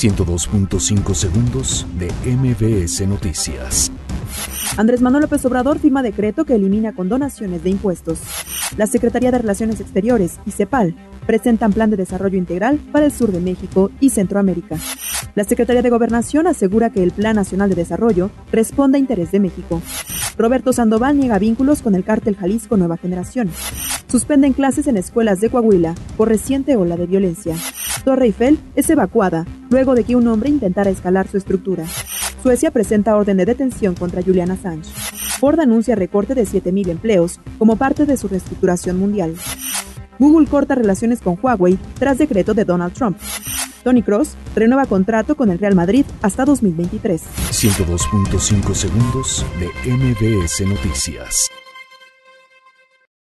102.5 segundos de MBS Noticias. Andrés Manuel López Obrador firma decreto que elimina condonaciones de impuestos. La Secretaría de Relaciones Exteriores y CEPAL presentan plan de desarrollo integral para el sur de México y Centroamérica. La Secretaría de Gobernación asegura que el Plan Nacional de Desarrollo responde a interés de México. Roberto Sandoval niega vínculos con el cártel Jalisco Nueva Generación. Suspenden clases en escuelas de Coahuila por reciente ola de violencia. Torre Eiffel es evacuada luego de que un hombre intentara escalar su estructura. Suecia presenta orden de detención contra Julian Assange. Ford anuncia recorte de 7.000 empleos como parte de su reestructuración mundial. Google corta relaciones con Huawei tras decreto de Donald Trump. Tony Cross renueva contrato con el Real Madrid hasta 2023. 102.5 segundos de MBS Noticias.